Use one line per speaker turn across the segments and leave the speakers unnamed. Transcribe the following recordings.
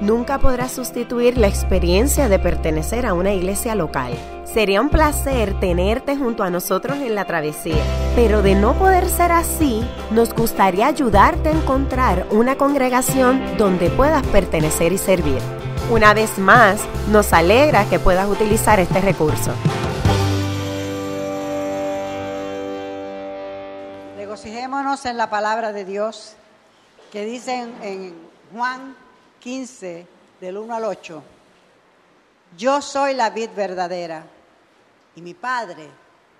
nunca podrá sustituir la experiencia de pertenecer a una iglesia local. Sería un placer tenerte junto a nosotros en la travesía, pero de no poder ser así, nos gustaría ayudarte a encontrar una congregación donde puedas pertenecer y servir. Una vez más, nos alegra que puedas utilizar este recurso.
Regocijémonos en la palabra de Dios que dice en, Juan 15, del 1 al 8. Yo soy la vid verdadera y mi padre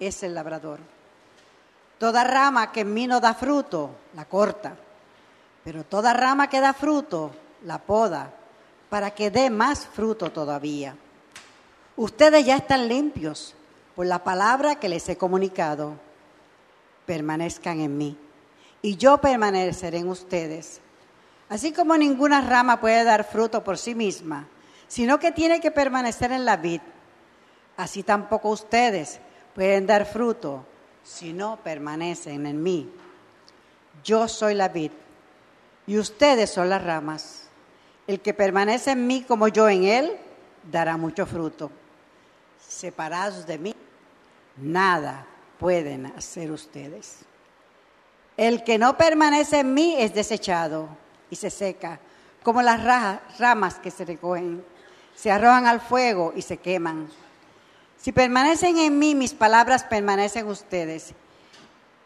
es el labrador. Toda rama que en mí no da fruto, la corta, pero toda rama que da fruto, la poda, para que dé más fruto todavía. Ustedes ya están limpios por la palabra que les he comunicado. Permanezcan en mí y yo permaneceré en ustedes. Así como ninguna rama puede dar fruto por sí misma, sino que tiene que permanecer en la vid, así tampoco ustedes pueden dar fruto si no permanecen en mí. Yo soy la vid y ustedes son las ramas. El que permanece en mí como yo en él, dará mucho fruto. Separados de mí, nada pueden hacer ustedes. El que no permanece en mí es desechado y se seca, como las ramas que se recogen, se arrojan al fuego y se queman. Si permanecen en mí, mis palabras permanecen en ustedes.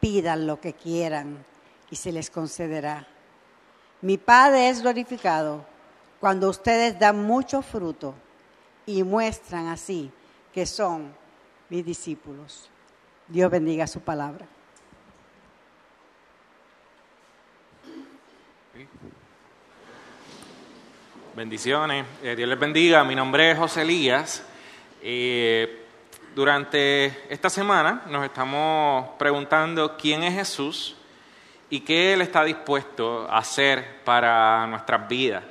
Pidan lo que quieran y se les concederá. Mi Padre es glorificado cuando ustedes dan mucho fruto y muestran así que son mis discípulos. Dios bendiga su palabra.
Bendiciones, eh, Dios les bendiga. Mi nombre es José Elías. Eh, durante esta semana nos estamos preguntando quién es Jesús y qué Él está dispuesto a hacer para nuestras vidas.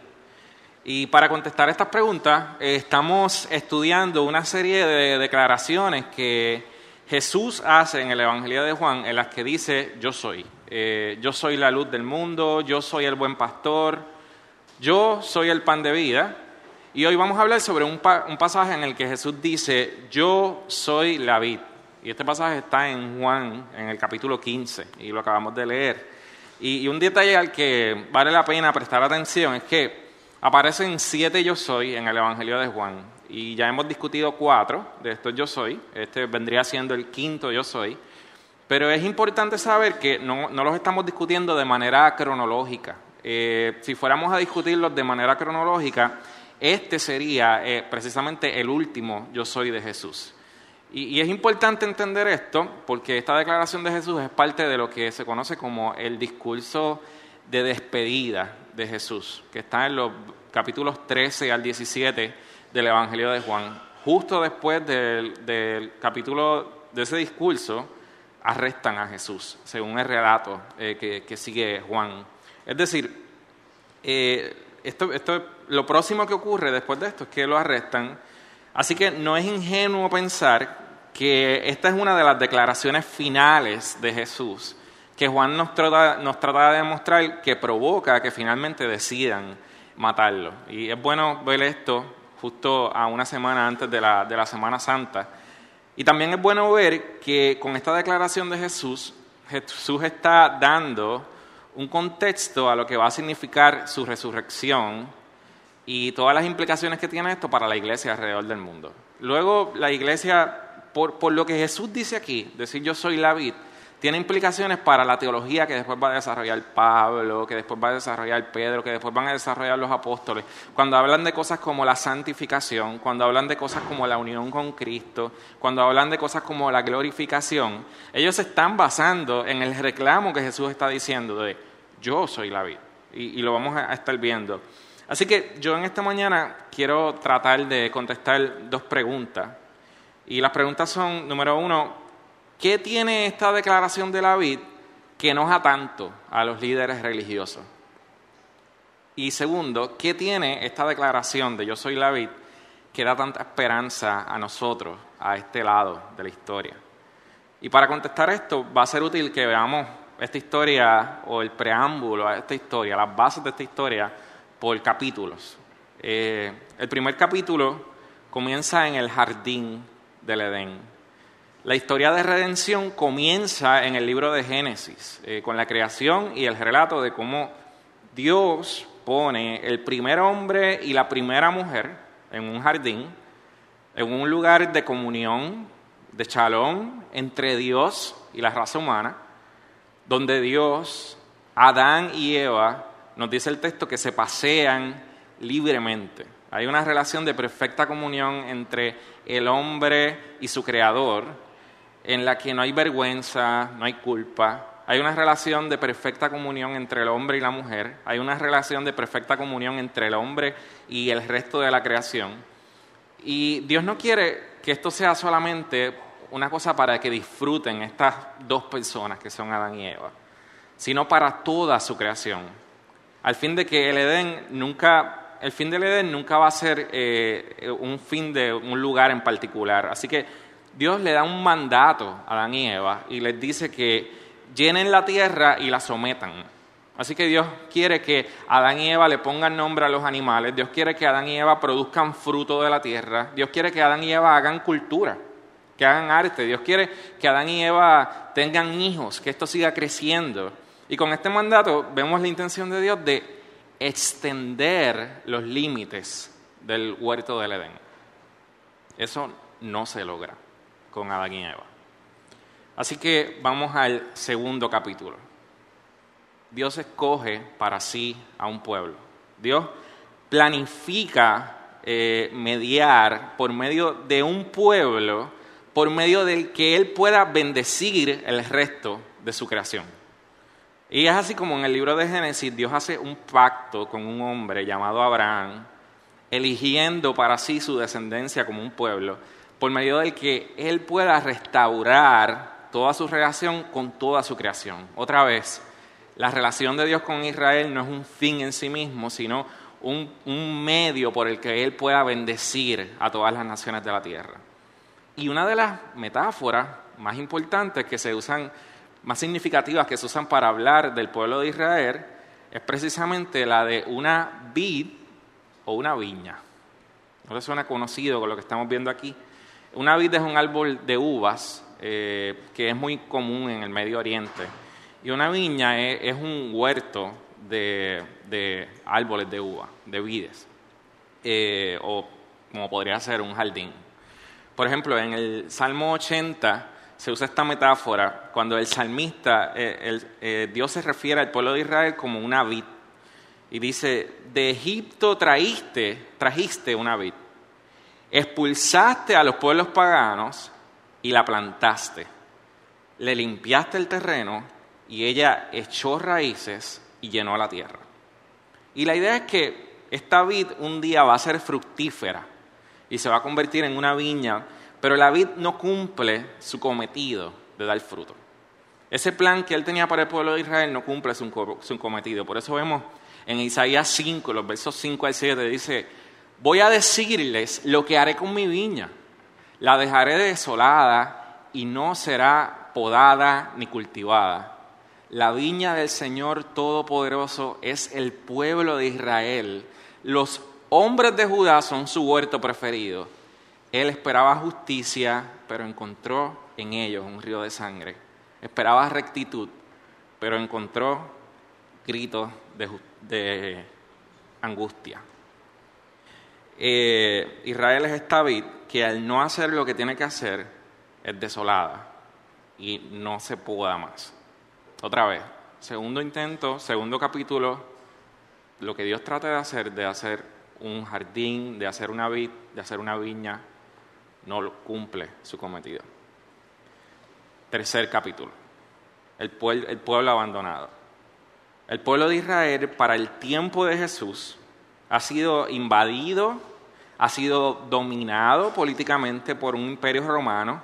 Y para contestar estas preguntas, eh, estamos estudiando una serie de declaraciones que Jesús hace en el Evangelio de Juan, en las que dice, yo soy. Yo soy la luz del mundo, yo soy el buen pastor, yo soy el pan de vida y hoy vamos a hablar sobre un, pasaje en el que Jesús dice, yo soy la vid. Y este pasaje está en Juan, en el capítulo 15, y lo acabamos de leer. Y, un detalle al que vale la pena prestar atención es que aparecen siete yo soy en el Evangelio de Juan. Y ya hemos discutido cuatro de estos yo soy. Este vendría siendo el quinto yo soy. Pero es importante saber que no, no los estamos discutiendo de manera cronológica. Eh, si fuéramos a discutirlos de manera cronológica, este sería eh, precisamente el último yo soy de Jesús. Y, es importante entender esto porque esta declaración de Jesús es parte de lo que se conoce como el discurso de despedida de Jesús, que está en los capítulos 13 al 17 del Evangelio de Juan. Justo después del, capítulo de ese discurso, arrestan a Jesús, según el relato eh, que sigue Juan. Es decir, eh, esto, lo próximo que ocurre después de esto es que lo arrestan. Así que no es ingenuo pensar que esta es una de las declaraciones finales de Jesús, que Juan nos trata, nos trata de demostrar que provoca que finalmente decidan matarlo. Y es bueno ver esto justo a una semana antes de la, de la Semana Santa. Y también es bueno ver que con esta declaración de Jesús, Jesús está dando un contexto a lo que va a significar su resurrección y todas las implicaciones que tiene esto para la iglesia alrededor del mundo. Luego, la iglesia, por, lo que Jesús dice aquí, decir yo soy la vid, tiene implicaciones para la teología que después va a desarrollar Pablo, que después va a desarrollar Pedro, que después van a desarrollar los apóstoles. Cuando hablan de cosas como la santificación, cuando hablan de cosas como la unión con Cristo, cuando hablan de cosas como la glorificación, ellos se están basando en el reclamo que Jesús está diciendo de yo soy la vida. Y, y lo vamos a estar viendo. Así que yo en esta mañana quiero tratar de contestar dos preguntas. Y las preguntas son, número uno, ¿Qué tiene esta declaración de la vid que enoja tanto a los líderes religiosos? Y segundo, ¿qué tiene esta declaración de yo soy la vid que da tanta esperanza a nosotros, a este lado de la historia? Y para contestar esto, va a ser útil que veamos esta historia o el preámbulo a esta historia, las bases de esta historia, por capítulos. Eh, el primer capítulo comienza en el jardín del Edén. La historia de redención comienza en el libro de Génesis, eh, con la creación y el relato de cómo Dios pone el primer hombre y la primera mujer en un jardín, en un lugar de comunión, de chalón entre Dios y la raza humana, donde Dios, Adán y Eva, nos dice el texto que se pasean libremente. Hay una relación de perfecta comunión entre el hombre y su creador, en la que no hay vergüenza, no hay culpa, hay una relación de perfecta comunión entre el hombre y la mujer. Hay una relación de perfecta comunión entre el hombre y el resto de la creación. Y Dios no quiere que esto sea solamente una cosa para que disfruten estas dos personas que son Adán y Eva, sino para toda su creación. Al fin de que el Edén nunca, el fin del Edén nunca va a ser eh, un fin de un lugar en particular. Así que Dios le da un mandato a Adán y Eva y les dice que llenen la tierra y la sometan. Así que Dios quiere que Adán y Eva le pongan nombre a los animales, Dios quiere que Adán y Eva produzcan fruto de la tierra, Dios quiere que Adán y Eva hagan cultura, que hagan arte, Dios quiere que Adán y Eva tengan hijos, que esto siga creciendo. Y con este mandato vemos la intención de Dios de extender los límites del huerto del Edén. Eso no se logra con Adán y Eva. Así que vamos al segundo capítulo. Dios escoge para sí a un pueblo. Dios planifica eh, mediar por medio de un pueblo, por medio del que Él pueda bendecir el resto de su creación. Y es así como en el libro de Génesis Dios hace un pacto con un hombre llamado Abraham, eligiendo para sí su descendencia como un pueblo, por medio del que Él pueda restaurar toda su relación con toda su creación. Otra vez, la relación de Dios con Israel no es un fin en sí mismo, sino un, un, medio por el que Él pueda bendecir a todas las naciones de la tierra. Y una de las metáforas más importantes que se usan, más significativas que se usan para hablar del pueblo de Israel, es precisamente la de una vid o una viña. ¿No le suena conocido con lo que estamos viendo aquí? Una vid es un árbol de uvas eh, que es muy común en el Medio Oriente. Y una viña es, un huerto de, árboles de uva, de vides, eh, o como podría ser un jardín. Por ejemplo, en el Salmo 80 se usa esta metáfora cuando el salmista, eh, Dios se refiere al pueblo de Israel como una vid. Y dice, de Egipto traíste, trajiste una vid. Expulsaste a los pueblos paganos y la plantaste. Le limpiaste el terreno y ella echó raíces y llenó la tierra. Y la idea es que esta vid un día va a ser fructífera y se va a convertir en una viña, pero la vid no cumple su cometido de dar fruto. Ese plan que él tenía para el pueblo de Israel no cumple su, cometido. Por eso vemos en Isaías 5, los versos 5 al 7, dice, voy a decirles lo que haré con mi viña la dejaré desolada y no será podada ni cultivada. La viña del Señor Todopoderoso es el pueblo de Israel. Los hombres de Judá son su huerto preferido. Él esperaba justicia, pero encontró en ellos un río de sangre. Esperaba rectitud, pero encontró gritos de, angustia. Eh, Israel es esta vid que al no hacer lo que tiene que hacer es desolada y no se pueda más. Otra vez, segundo intento, segundo capítulo, lo que Dios trata de hacer, de hacer un jardín, de hacer una vid, de hacer una viña, no cumple su cometido. Tercer capítulo, el pueblo abandonado. El pueblo de Israel para el tiempo de Jesús ha sido invadido ha sido dominado políticamente por un imperio romano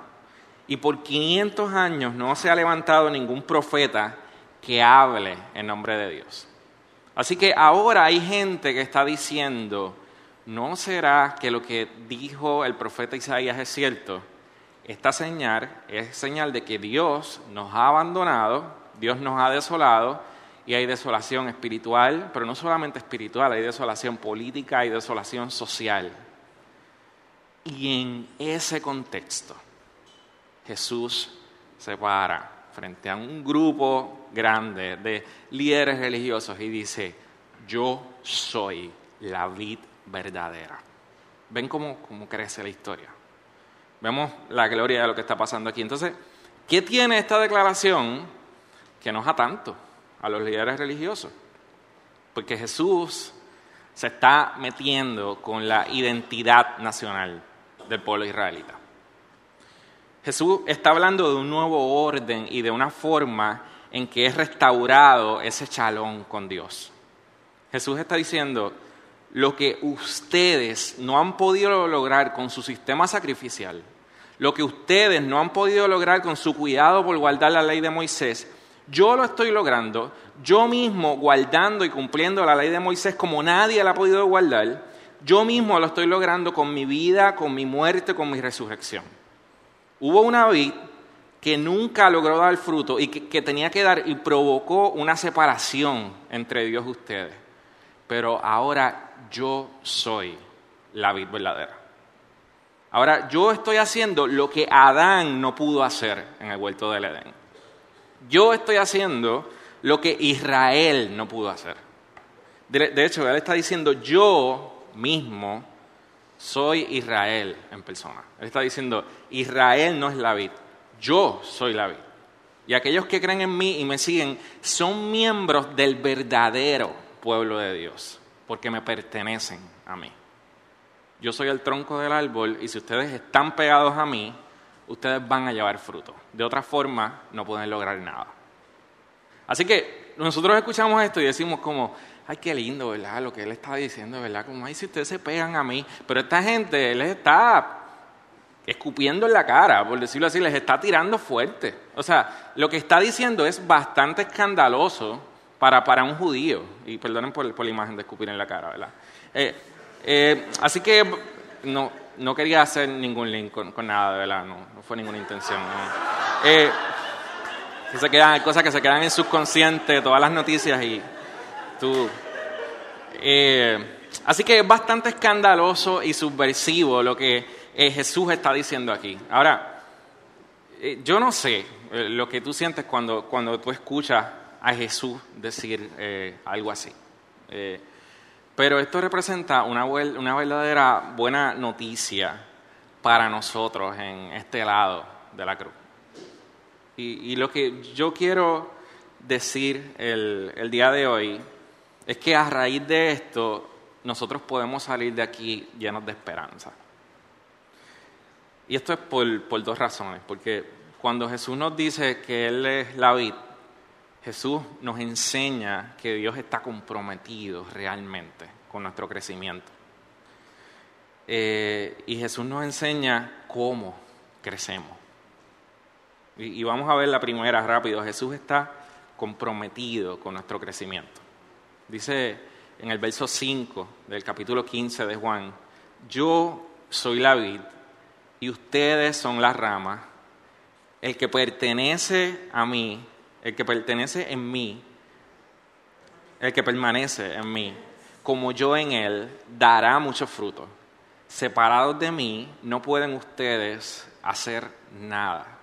y por 500 años no se ha levantado ningún profeta que hable en nombre de Dios. Así que ahora hay gente que está diciendo, ¿no será que lo que dijo el profeta Isaías es cierto? Esta señal es señal de que Dios nos ha abandonado, Dios nos ha desolado y hay desolación espiritual, pero no solamente espiritual, hay desolación política, hay desolación social. Y en ese contexto, Jesús se para frente a un grupo grande de líderes religiosos y dice, yo soy la vid verdadera. ¿Ven cómo, cómo crece la historia? Vemos la gloria de lo que está pasando aquí. Entonces, ¿qué tiene esta declaración que enoja tanto a los líderes religiosos? Porque Jesús se está metiendo con la identidad nacional del pueblo israelita. Jesús está hablando de un nuevo orden y de una forma en que es restaurado ese chalón con Dios. Jesús está diciendo, lo que ustedes no han podido lograr con su sistema sacrificial, lo que ustedes no han podido lograr con su cuidado por guardar la ley de Moisés, yo lo estoy logrando, yo mismo guardando y cumpliendo la ley de Moisés como nadie la ha podido guardar, yo mismo lo estoy logrando con mi vida, con mi muerte, con mi resurrección. Hubo una vid que nunca logró dar fruto y que, tenía que dar y provocó una separación entre Dios y ustedes. Pero ahora yo soy la vid verdadera. Ahora yo estoy haciendo lo que Adán no pudo hacer en el huerto del Edén. Yo estoy haciendo lo que Israel no pudo hacer. De, de hecho, él está diciendo, yo mismo soy Israel en persona. Él está diciendo, Israel no es la vid, yo soy la vid. Y aquellos que creen en mí y me siguen son miembros del verdadero pueblo de Dios, porque me pertenecen a mí. Yo soy el tronco del árbol y si ustedes están pegados a mí, ustedes van a llevar fruto. De otra forma, no pueden lograr nada. Así que nosotros escuchamos esto y decimos como, ay, qué lindo, ¿verdad? Lo que él está diciendo, ¿verdad? Como, ay, si ustedes se pegan a mí. Pero esta gente, él está escupiendo en la cara, por decirlo así, les está tirando fuerte. O sea, lo que está diciendo es bastante escandaloso para, para un judío. Y perdonen por, la imagen de escupir en la cara, ¿verdad? Eh, eh, así que no, no quería hacer ningún link con, nada, ¿verdad? No, no fue ninguna intención. Eh, se quedan, hay cosas que se quedan en subconsciente, todas las noticias y tú. así que es bastante escandaloso y subversivo lo que eh, Jesús está diciendo aquí. Ahora, eh, yo no sé eh, lo que tú sientes cuando, cuando tú escuchas a Jesús decir algo así. pero esto representa una, una verdadera buena noticia para nosotros en este lado de la cruz. Y, lo que yo quiero decir el, el, día de hoy es que a raíz de esto nosotros podemos salir de aquí llenos de esperanza. Y esto es por, dos razones, porque cuando Jesús nos dice que Él es la vid, Jesús nos enseña que Dios está comprometido realmente con nuestro crecimiento. Eh, y Jesús nos enseña cómo crecemos. Y, y, vamos a ver la primera rápido. Jesús está comprometido con nuestro crecimiento. Dice en el verso 5 del capítulo 15 de Juan, yo soy la vid y ustedes son las ramas. El que pertenece a mí, el que pertenece en mí, el que permanece en mí, como yo en él, dará mucho fruto. Separados de mí, no pueden ustedes hacer nada.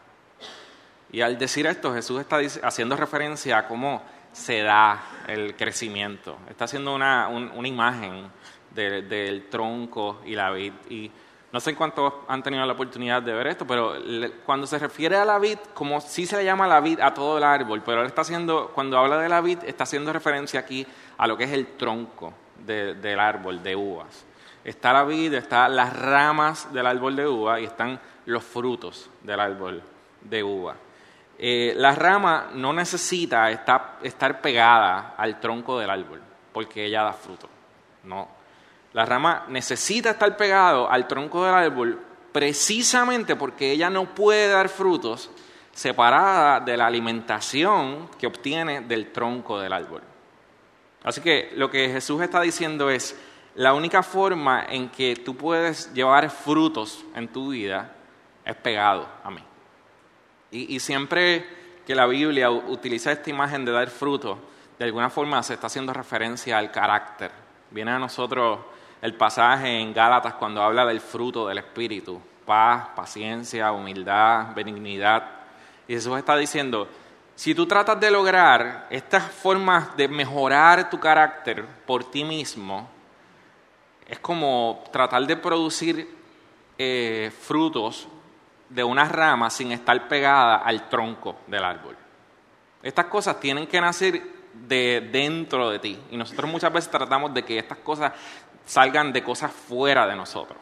Y al decir esto, Jesús está haciendo referencia a cómo se da el crecimiento. Está haciendo una, imagen del tronco y la vid. Y no sé cuántos han tenido la oportunidad de ver esto, pero cuando se refiere a la vid, como si se le llama la vid a todo el árbol, pero él está haciendo, cuando habla de la vid, está haciendo referencia aquí a lo que es el tronco del árbol de uvas. Está la vid, están las ramas del árbol de uva y están los frutos del árbol de uva. Eh, la rama no necesita estar, estar pegada al tronco del árbol, porque ella da fruto. No, la rama necesita estar pegado al tronco del árbol precisamente porque ella no puede dar frutos separada de la alimentación que obtiene del tronco del árbol. Así que lo que Jesús está diciendo es, la única forma en que tú puedes llevar frutos en tu vida es pegado a mí. Y, siempre que la Biblia utiliza esta imagen de dar fruto, de alguna forma se está haciendo referencia al carácter. Viene a nosotros el pasaje en Gálatas cuando habla del fruto del Espíritu, paz, paciencia, humildad, benignidad. Y Jesús está diciendo, si tú tratas de lograr estas formas de mejorar tu carácter por ti mismo, es como tratar de producir eh, frutos de una rama sin estar pegada al tronco del árbol. Estas cosas tienen que nacer de dentro de ti. Y nosotros muchas veces tratamos de que estas cosas salgan de cosas fuera de nosotros.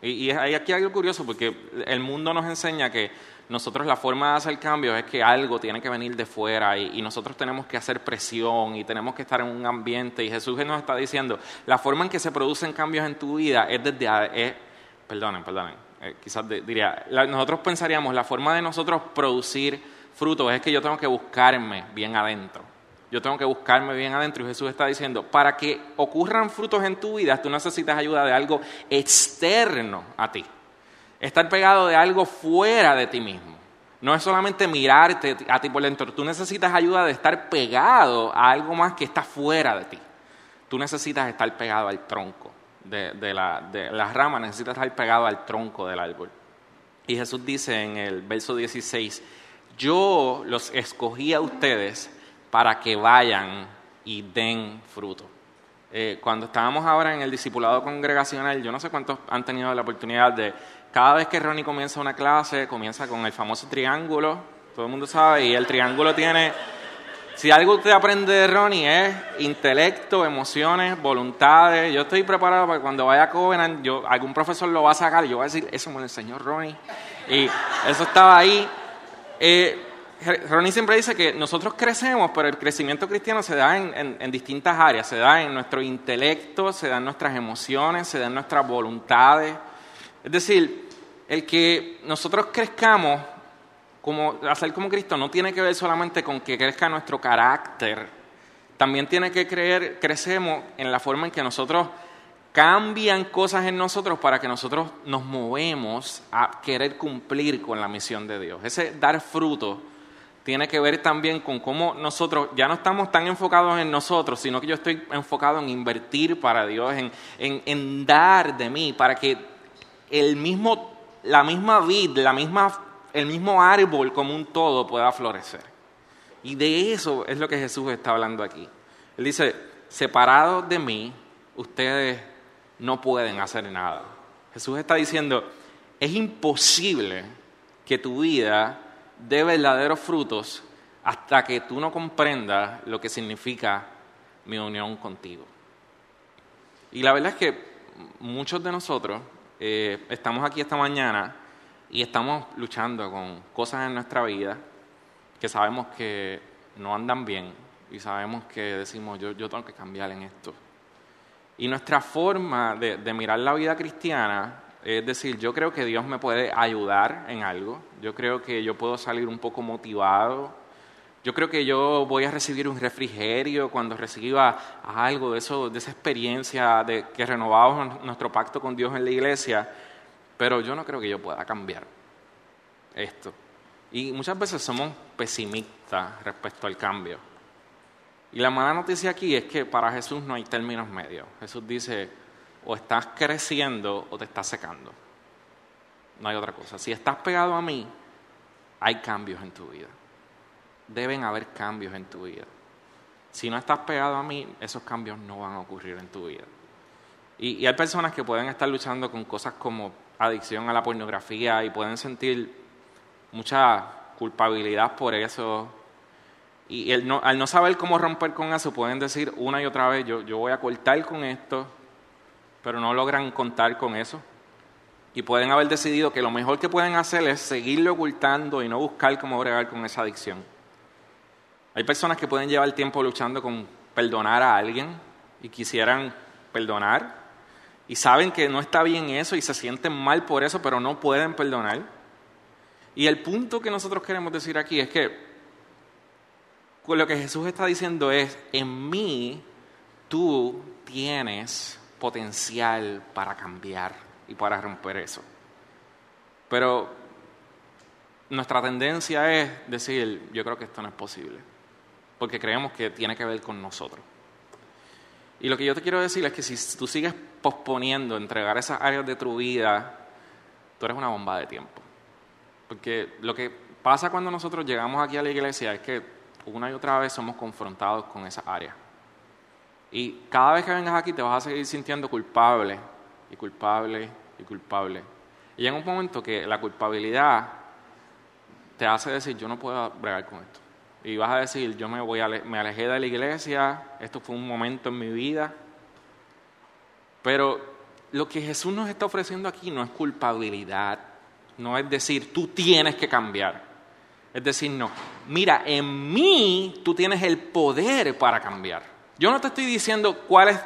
Y, hay aquí algo curioso porque el mundo nos enseña que nosotros la forma de hacer cambios es que algo tiene que venir de fuera y, nosotros tenemos que hacer presión y tenemos que estar en un ambiente. Y Jesús nos está diciendo, la forma en que se producen cambios en tu vida es desde... perdonen, perdonen, eh, quizás diría, nosotros pensaríamos, la forma de nosotros producir frutos es que yo tengo que buscarme bien adentro. Yo tengo que buscarme bien adentro y Jesús está diciendo, para que ocurran frutos en tu vida, tú necesitas ayuda de algo externo a ti. Estar pegado de algo fuera de ti mismo. No es solamente mirarte a ti por dentro, tú necesitas ayuda de estar pegado a algo más que está fuera de ti. Tú necesitas estar pegado al tronco de, de, la, de las ramas, necesitas estar pegado al tronco del árbol. Y Jesús dice en el verso 16, yo los escogí a ustedes para que vayan y den fruto. Eh, cuando estábamos ahora en el discipulado congregacional, yo no sé cuántos han tenido la oportunidad de, cada vez que Ronnie comienza una clase, comienza con el famoso triángulo, todo el mundo sabe, y el triángulo tiene, si algo usted aprende de Ronnie es intelecto, emociones, voluntades. Yo estoy preparado para que cuando vaya a Covenant, yo, algún profesor lo va a sacar y yo voy a decir, eso me lo enseñó Ronnie. Y eso estaba ahí. Eh, Ronnie siempre dice que nosotros crecemos, pero el crecimiento cristiano se da en, distintas áreas, se da en nuestro intelecto, se da en nuestras emociones, se da en nuestras voluntades. Es decir, el que nosotros crezcamos como hacer como Cristo no tiene que ver solamente con que crezca nuestro carácter, también tiene que creer, crecemos en la forma en que nosotros cambian cosas en nosotros para que nosotros nos movemos a querer cumplir con la misión de Dios. Ese dar fruto tiene que ver también con cómo nosotros ya no estamos tan enfocados en nosotros, sino que yo estoy enfocado en invertir para Dios, en, dar de mí, para que el mismo, la misma vid, la misma, el mismo árbol como un todo pueda florecer. Y de eso es lo que Jesús está hablando aquí. Él dice, separados de mí, ustedes no pueden hacer nada. Jesús está diciendo, es imposible que tu vida de verdaderos frutos hasta que tú no comprendas lo que significa mi unión contigo. Y la verdad es que muchos de nosotros eh, estamos aquí esta mañana y estamos luchando con cosas en nuestra vida que sabemos que no andan bien y sabemos que decimos yo, yo tengo que cambiar en esto. Y nuestra forma de, mirar la vida cristiana es decir, yo creo que Dios me puede ayudar en algo, yo creo que yo puedo salir un poco motivado, yo creo que yo voy a recibir un refrigerio cuando reciba algo de eso, de esa experiencia de que renovamos nuestro pacto con Dios en la iglesia, pero yo no creo que yo pueda cambiar esto. Y muchas veces somos pesimistas respecto al cambio. Y la mala noticia aquí es que para Jesús no hay términos medios. Jesús dice, o estás creciendo o te estás secando. No hay otra cosa. Si estás pegado a mí, hay cambios en tu vida. Deben haber cambios en tu vida. Si no estás pegado a mí, esos cambios no van a ocurrir en tu vida. Y, hay personas que pueden estar luchando con cosas como adicción a la pornografía y pueden sentir mucha culpabilidad por eso. Y al no saber cómo romper con eso, pueden decir una y otra vez, yo, yo voy a cortar con esto, pero no logran contar con eso. Y pueden haber decidido que lo mejor que pueden hacer es seguirle ocultando y no buscar cómo bregar con esa adicción. Hay personas que pueden llevar tiempo luchando con perdonar a alguien y quisieran perdonar y saben que no está bien eso y se sienten mal por eso, pero no pueden perdonar. Y el punto que nosotros queremos decir aquí es que lo que Jesús está diciendo es, en mí tú tienes potencial para cambiar y para romper eso. Pero nuestra tendencia es decir, yo creo que esto no es posible, porque creemos que tiene que ver con nosotros. Y lo que yo te quiero decir es que si tú sigues posponiendo entregar esas áreas de tu vida, tú eres una bomba de tiempo. Porque lo que pasa cuando nosotros llegamos aquí a la iglesia es que una y otra vez somos confrontados con esa área. Y cada vez que vengas aquí te vas a seguir sintiendo culpable y culpable y culpable. Y llega un momento que la culpabilidad te hace decir, yo no puedo bregar con esto. Y vas a decir, yo me, voy a, me alejé de la iglesia, esto fue un momento en mi vida. Pero lo que Jesús nos está ofreciendo aquí no es culpabilidad, no es decir, tú tienes que cambiar. Es decir, no, mira, en mí tú tienes el poder para cambiar. Yo no te estoy diciendo cuál es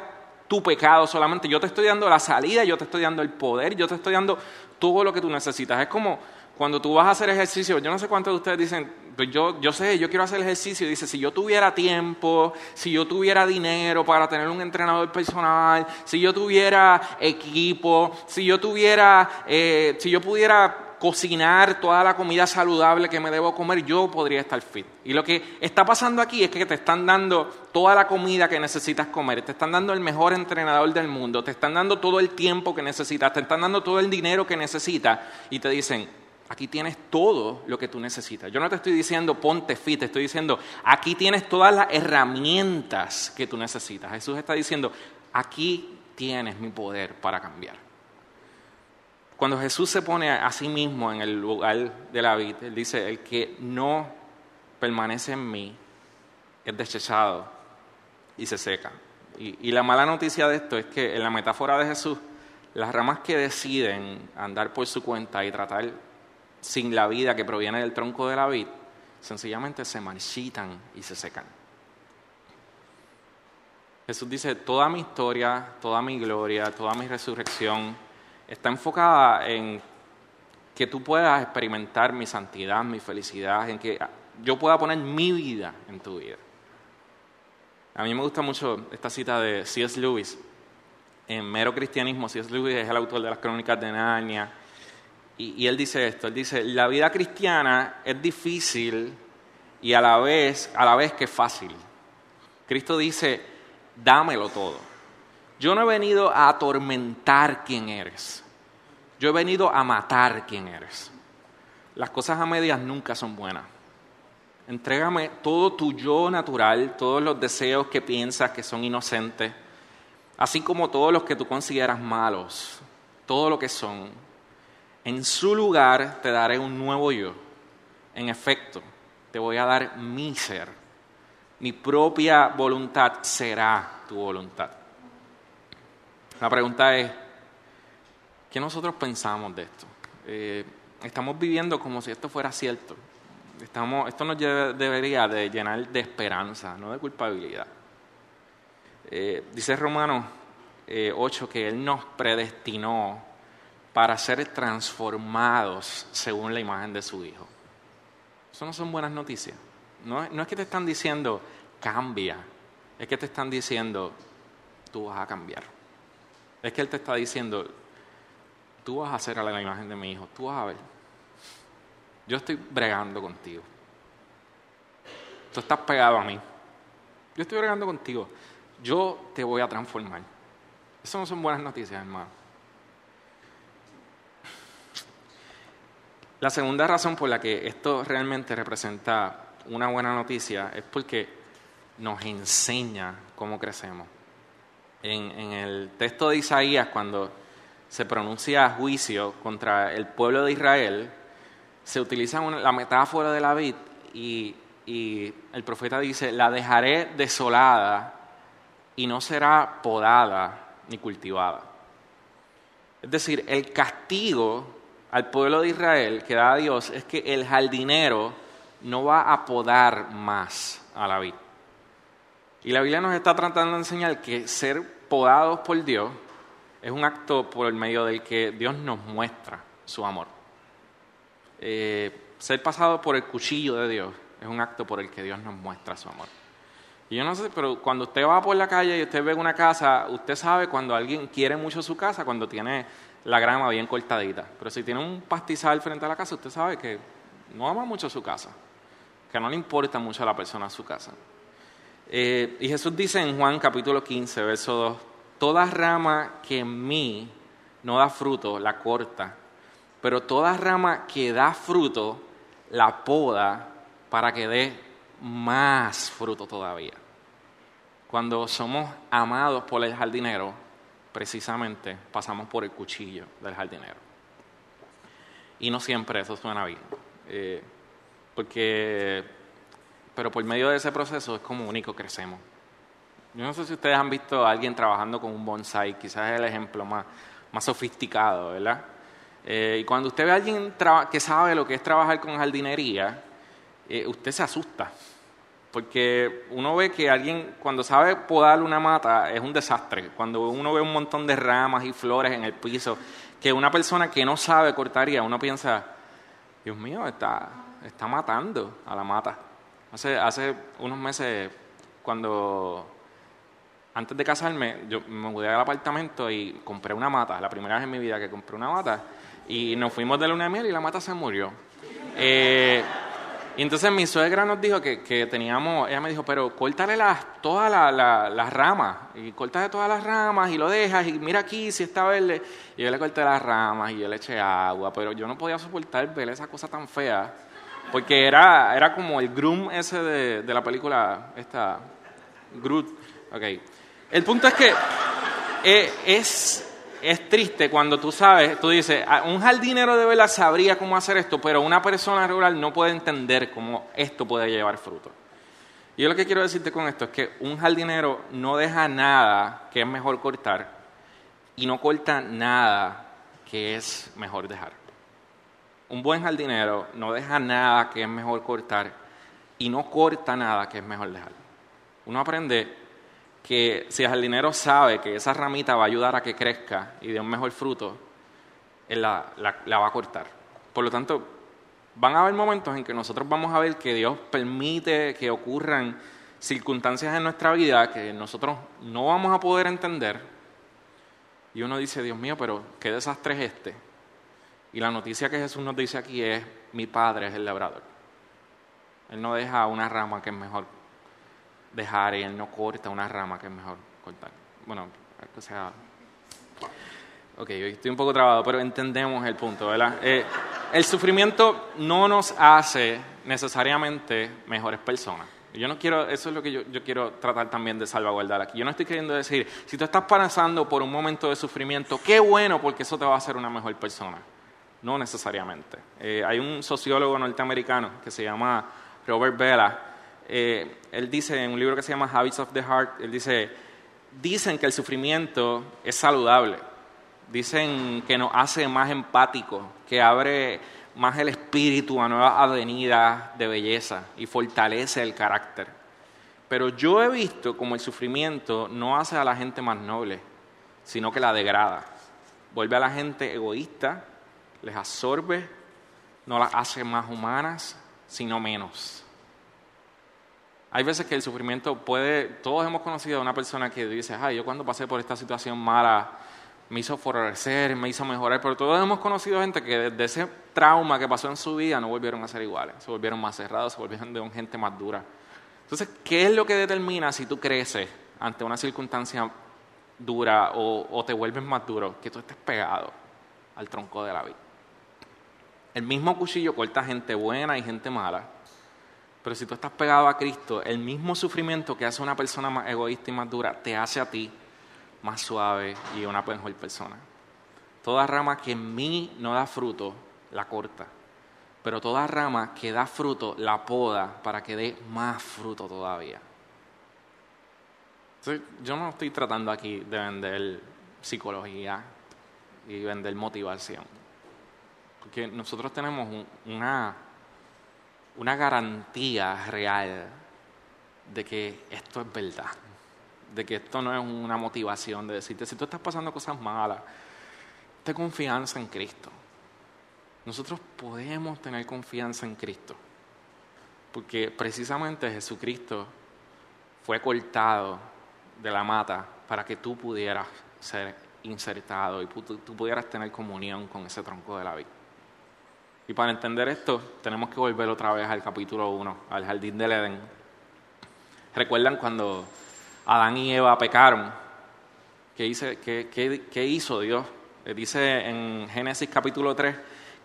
tu pecado solamente, yo te estoy dando la salida, yo te estoy dando el poder, yo te estoy dando todo lo que tú necesitas. Es como cuando tú vas a hacer ejercicio, yo no sé cuántos de ustedes dicen, pues yo, yo sé, yo quiero hacer ejercicio, dice, si yo tuviera tiempo, si yo tuviera dinero para tener un entrenador personal, si yo tuviera equipo, si yo tuviera, eh, si yo pudiera cocinar toda la comida saludable que me debo comer, yo podría estar fit. Y lo que está pasando aquí es que te están dando toda la comida que necesitas comer, te están dando el mejor entrenador del mundo, te están dando todo el tiempo que necesitas, te están dando todo el dinero que necesitas y te dicen, aquí tienes todo lo que tú necesitas. Yo no te estoy diciendo ponte fit, te estoy diciendo, aquí tienes todas las herramientas que tú necesitas. Jesús está diciendo, aquí tienes mi poder para cambiar. Cuando Jesús se pone a sí mismo en el lugar de la vida, Él dice, el que no permanece en mí es desechado y se seca. Y, y, la mala noticia de esto es que en la metáfora de Jesús, las ramas que deciden andar por su cuenta y tratar sin la vida que proviene del tronco de la vid, sencillamente se marchitan y se secan. Jesús dice, toda mi historia, toda mi gloria, toda mi resurrección, está enfocada en que tú puedas experimentar mi santidad, mi felicidad, en que yo pueda poner mi vida en tu vida. A mí me gusta mucho esta cita de C.S. Lewis. En Mero Cristianismo, C.S. Lewis es el autor de las Crónicas de Narnia. Y, él dice esto, él dice, la vida cristiana es difícil y a la vez, a la vez que fácil. Cristo dice, dámelo todo. Yo no he venido a atormentar quién eres. Yo he venido a matar quién eres. Las cosas a medias nunca son buenas. Entrégame todo tu yo natural, todos los deseos que piensas que son inocentes, así como todos los que tú consideras malos, todo lo que son. En su lugar te daré un nuevo yo. En efecto, te voy a dar mi ser. Mi propia voluntad será tu voluntad. La pregunta es, ¿qué nosotros pensamos de esto? Eh, estamos viviendo como si esto fuera cierto. Estamos, esto nos debería de llenar de esperanza, no de culpabilidad. Eh, dice Romanos 8 eh, que Él nos predestinó para ser transformados según la imagen de su Hijo. Eso no son buenas noticias. No, es que te están diciendo cambia, es que te están diciendo tú vas a cambiar. Es que Él te está diciendo, tú vas a hacer a la imagen de mi hijo, tú vas a ver. Yo estoy bregando contigo. Tú estás pegado a mí. Yo estoy bregando contigo. Yo te voy a transformar. Eso no son buenas noticias, hermano. La segunda razón por la que esto realmente representa una buena noticia es porque nos enseña cómo crecemos en, el texto de Isaías, cuando se pronuncia juicio contra el pueblo de Israel, se utiliza la metáfora de la vid y, y el profeta dice, la dejaré desolada y no será podada ni cultivada. Es decir, el castigo al pueblo de Israel que da a Dios es que el jardinero no va a podar más a la vid. Y la Biblia nos está tratando de enseñar que ser podados por Dios es un acto por el medio del que Dios nos muestra su amor. Eh, ser pasado por el cuchillo de Dios es un acto por el que Dios nos muestra su amor. Y yo no sé, pero cuando usted va por la calle y usted ve una casa, usted sabe cuando alguien quiere mucho su casa, cuando tiene la grama bien cortadita. Pero si tiene un pastizal frente a la casa, usted sabe que no ama mucho su casa, que no le importa mucho a la persona su casa. Eh, y Jesús dice en Juan capítulo 15, verso 2, toda rama que en mí no da fruto, la corta, pero toda rama que da fruto, la poda para que dé más fruto todavía. Cuando somos amados por el jardinero, precisamente pasamos por el cuchillo del jardinero. Y no siempre eso suena bien. Eh, porque, pero por medio de ese proceso es como único crecemos. Yo no sé si ustedes han visto a alguien trabajando con un bonsai, quizás es el ejemplo más, más sofisticado, ¿verdad? Eh, y cuando usted ve a alguien que sabe lo que es trabajar con jardinería, eh, usted se asusta. Porque uno ve que alguien, cuando sabe podar una mata, es un desastre. Cuando uno ve un montón de ramas y flores en el piso, que una persona que no sabe cortaría, uno piensa, Dios mío, está, está matando a la mata. Hace, hace unos meses, cuando antes de casarme, yo me mudé al apartamento y compré una mata, la primera vez en mi vida que compré una mata, y nos fuimos de luna de miel y la mata se murió. Eh, y entonces mi suegra nos dijo que, que teníamos, ella me dijo, pero córtale las, todas las ramas, y córtale todas las ramas y lo dejas, y mira aquí si está verde. Y yo le corté las ramas y yo le eché agua, pero yo no podía soportar ver esa cosa tan fea, porque era, era como el groom ese de, de la película, esta, Groot. Okay. El punto es que eh, es es triste cuando tú sabes, tú dices, ah, un jardinero de verdad sabría cómo hacer esto, pero una persona rural no puede entender cómo esto puede llevar fruto. Yo lo que quiero decirte con esto es que un jardinero no deja nada que es mejor cortar y no corta nada que es mejor dejar. Un buen jardinero no deja nada que es mejor cortar y no corta nada que es mejor dejar. Uno aprende que si el jardinero sabe que esa ramita va a ayudar a que crezca y dé un mejor fruto, él la, va a cortar. Por lo tanto, van a haber momentos en que nosotros vamos a ver que Dios permite que ocurran circunstancias en nuestra vida que nosotros no vamos a poder entender. Y uno dice, Dios mío, pero qué desastre es este. Y la noticia que Jesús nos dice aquí es, mi Padre es el labrador. Él no deja una rama que es mejor dejar él no corta una rama que es mejor cortar. Bueno, o sea... Ok, estoy un poco trabado, pero entendemos el punto, ¿verdad? Eh, el sufrimiento no nos hace necesariamente mejores personas. Yo no quiero, eso es lo que yo, yo, quiero tratar también de salvaguardar aquí. Yo no estoy queriendo decir, si tú estás pasando por un momento de sufrimiento, qué bueno, porque eso te va a hacer una mejor persona. No necesariamente. Eh, hay un sociólogo norteamericano que se llama Robert Bella, eh, él dice en un libro que se llama Habits of the Heart, él dice, dicen que el sufrimiento es saludable, dicen que nos hace más empáticos, que abre más el espíritu a nuevas avenidas de belleza y fortalece el carácter. Pero yo he visto como el sufrimiento no hace a la gente más noble, sino que la degrada. Vuelve a la gente egoísta, les absorbe, no las hace más humanas, sino menos. Hay veces que el sufrimiento puede, todos hemos conocido a una persona que dice, ay, yo cuando pasé por esta situación mala me hizo florecer, me hizo mejorar, pero todos hemos conocido gente que desde ese trauma que pasó en su vida no volvieron a ser iguales, se volvieron más cerrados, se volvieron de un gente más dura. Entonces, ¿qué es lo que determina si tú creces ante una circunstancia dura o, o te vuelves más duro? Que tú estés pegado al tronco de la vida. El mismo cuchillo corta gente buena y gente mala, pero si tú estás pegado a Cristo, el mismo sufrimiento que hace una persona más egoísta y más dura, te hace a ti más suave y una mejor persona. Toda rama que en mí no da fruto, la corta. Pero toda rama que da fruto, la poda para que dé más fruto todavía. yo no estoy tratando aquí de vender psicología y vender motivación. Porque nosotros tenemos una una garantía real de que esto es verdad, de que esto no es una motivación de decirte, si tú estás pasando cosas malas, ten confianza en Cristo. Nosotros podemos tener confianza en Cristo, porque precisamente Jesucristo fue cortado de la mata para que tú pudieras ser insertado y tú, pudieras tener comunión con ese tronco de la vida. Y para entender esto, tenemos que volver otra vez al capítulo 1, al jardín del Edén. ¿Recuerdan cuando Adán y Eva pecaron? ¿Qué, hizo Dios? Eh, dice en Génesis capítulo 3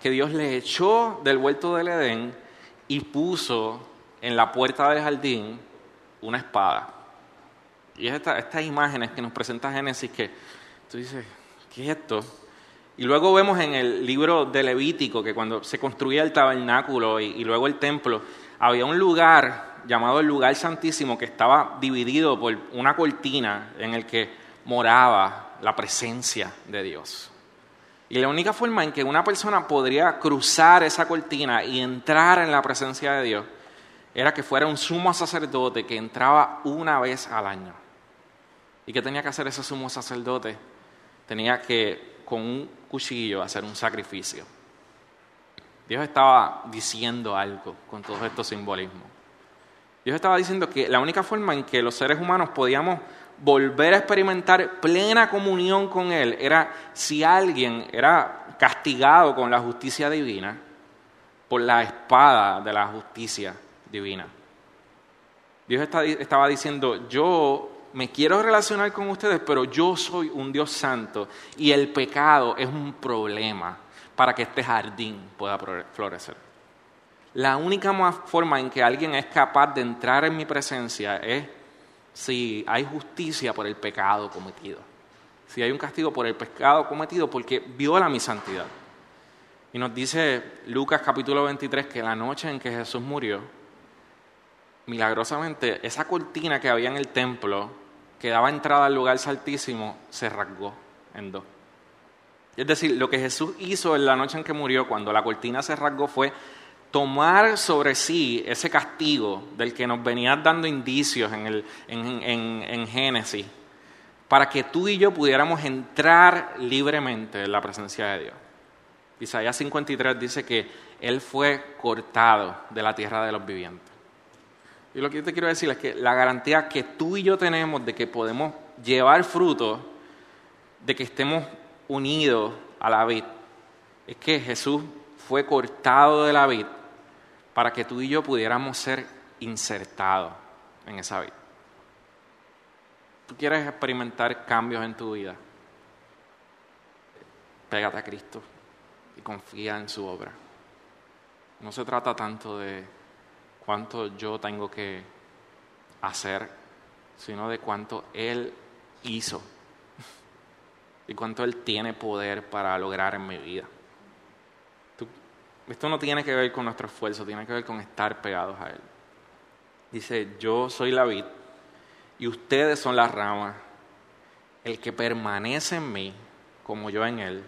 que Dios le echó del huerto del Edén y puso en la puerta del jardín una espada. Y es estas imágenes que nos presenta Génesis que tú dices, ¿qué es esto? Y luego vemos en el libro de Levítico que cuando se construía el tabernáculo y, luego el templo, había un lugar llamado el lugar santísimo que estaba dividido por una cortina en el que moraba la presencia de Dios. Y la única forma en que una persona podría cruzar esa cortina y entrar en la presencia de Dios era que fuera un sumo sacerdote que entraba una vez al año. ¿Y qué tenía que hacer ese sumo sacerdote? Tenía que, con un cuchillo, hacer un sacrificio. Dios estaba diciendo algo con todos estos simbolismos. Dios estaba diciendo que la única forma en que los seres humanos podíamos volver a experimentar plena comunión con Él era si alguien era castigado con la justicia divina por la espada de la justicia divina. Dios estaba diciendo, yo me quiero relacionar con ustedes, pero yo soy un Dios santo y el pecado es un problema para que este jardín pueda florecer. La única forma en que alguien es capaz de entrar en mi presencia es si hay justicia por el pecado cometido, si hay un castigo por el pecado cometido porque viola mi santidad. Y nos dice Lucas capítulo 23 que la noche en que Jesús murió, milagrosamente esa cortina que había en el templo que daba entrada al lugar santísimo se rasgó en dos. Es decir, lo que Jesús hizo en la noche en que murió, cuando la cortina se rasgó, fue tomar sobre sí ese castigo del que nos venían dando indicios en, el, en, Génesis, para que tú y yo pudiéramos entrar libremente en la presencia de Dios. Isaías 53 dice que Él fue cortado de la tierra de los vivientes. Y lo que yo te quiero decir es que la garantía que tú y yo tenemos de que podemos llevar fruto, de que estemos unidos a la vid, es que Jesús fue cortado de la vid para que tú y yo pudiéramos ser insertados en esa vida. ¿Tú quieres experimentar cambios en tu vida? Pégate a Cristo y confía en su obra. No se trata tanto de cuánto yo tengo que hacer, sino de cuánto Él hizo y cuánto Él tiene poder para lograr en mi vida. Esto no tiene que ver con nuestro esfuerzo, tiene que ver con estar pegados a Él. Dice, yo soy la vid y ustedes son las ramas. El que permanece en mí, como yo en Él,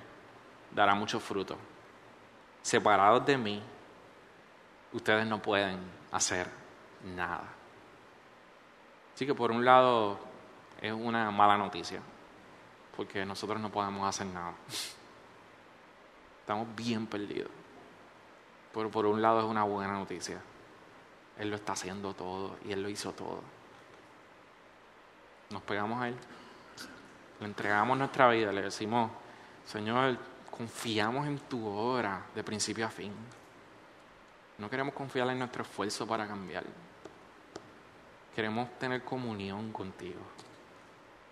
dará mucho fruto. Separados de mí, ustedes no pueden hacer nada. Así que por un lado es una mala noticia, porque nosotros no podemos hacer nada. Estamos bien perdidos. Pero por un lado es una buena noticia. Él lo está haciendo todo y Él lo hizo todo. Nos pegamos a Él, le entregamos nuestra vida, le decimos, Señor, confiamos en tu obra de principio a fin. No queremos confiar en nuestro esfuerzo para cambiar. Queremos tener comunión contigo.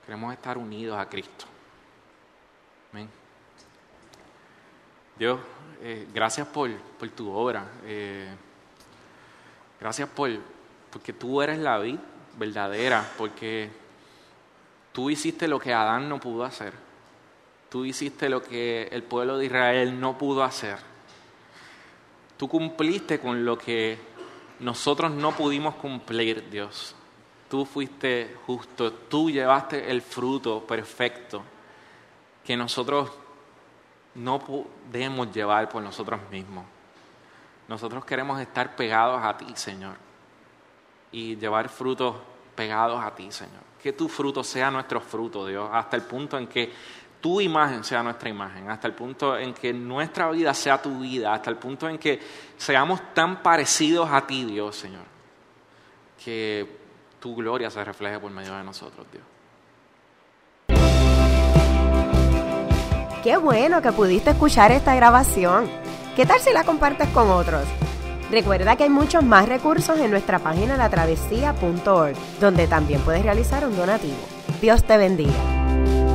Queremos estar unidos a Cristo. Amén. Dios, eh, gracias por, tu obra. Eh, gracias por porque tú eres la vida verdadera, porque tú hiciste lo que Adán no pudo hacer. Tú hiciste lo que el pueblo de Israel no pudo hacer. Tú cumpliste con lo que nosotros no pudimos cumplir, Dios. Tú fuiste justo, tú llevaste el fruto perfecto que nosotros no podemos llevar por nosotros mismos. Nosotros queremos estar pegados a ti, Señor, y llevar frutos pegados a ti, Señor. Que tu fruto sea nuestro fruto, Dios, hasta el punto en que tu imagen sea nuestra imagen, hasta el punto en que nuestra vida sea tu vida, hasta el punto en que seamos tan parecidos a ti, Dios, Señor, que tu gloria se refleje por medio de nosotros, Dios.
Qué bueno que pudiste escuchar esta grabación. ¿Qué tal si la compartes con otros? Recuerda que hay muchos más recursos en nuestra página latravesía.org, donde también puedes realizar un donativo. Dios te bendiga.